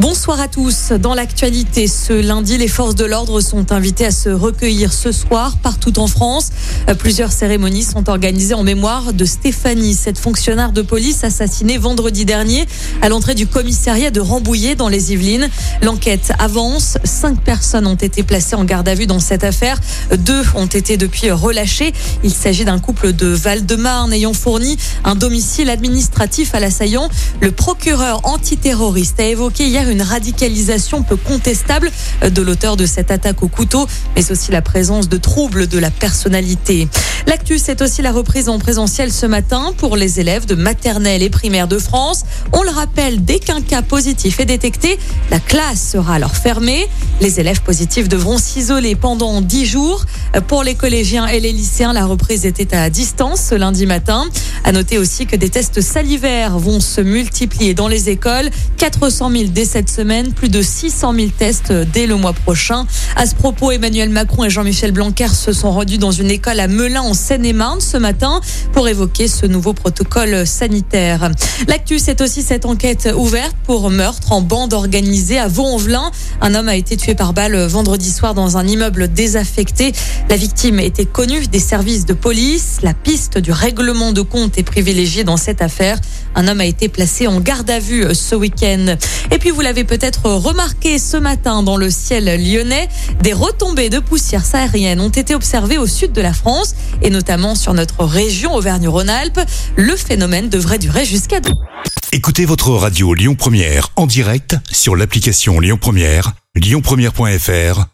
Bonsoir à tous. Dans l'actualité, ce lundi, les forces de l'ordre sont invitées à se recueillir ce soir partout en France. Plusieurs cérémonies sont organisées en mémoire de Stéphanie, cette fonctionnaire de police assassinée vendredi dernier à l'entrée du commissariat de Rambouillet dans les Yvelines. L'enquête avance. Cinq personnes ont été placées en garde à vue dans cette affaire. Deux ont été depuis relâchées. Il s'agit d'un couple de Val-de-Marne ayant fourni un domicile administratif à l'assaillant. Le procureur antiterroriste a évoqué hier une radicalisation peu contestable de l'auteur de cette attaque au couteau, mais aussi la présence de troubles de la personnalité. L'actu, c'est aussi la reprise en présentiel ce matin pour les élèves de maternelle et primaire de France. On le rappelle, dès qu'un cas positif est détecté, la classe sera alors fermée. Les élèves positifs devront s'isoler pendant 10 jours. Pour les collégiens et les lycéens, la reprise était à distance ce lundi matin. À noter aussi que des tests salivaires vont se multiplier dans les écoles. 400 000 dès cette semaine, plus de 600 000 tests dès le mois prochain. À ce propos, Emmanuel Macron et Jean-Michel Blanquer se sont rendus dans une école à Melun en Seine-et-Marne ce matin pour évoquer ce nouveau protocole sanitaire. L'actu, c'est aussi cette enquête ouverte pour meurtre en bande organisée à Vaux-en-Velin. Un homme a été tué par balle vendredi soir dans un immeuble désaffecté. La victime était connue des services de police. La piste du règlement de compte est privilégiée dans cette affaire. Un homme a été placé en garde à vue ce week-end. Et puis vous l'avez peut-être remarqué ce matin dans le ciel lyonnais, des retombées de poussière saharienne ont été observées au sud de la France et notamment sur notre région Auvergne-Rhône-Alpes. Le phénomène devrait durer jusqu'à demain. Écoutez votre radio Lyon Première en direct sur l'application Lyon Première, lyonpremière.fr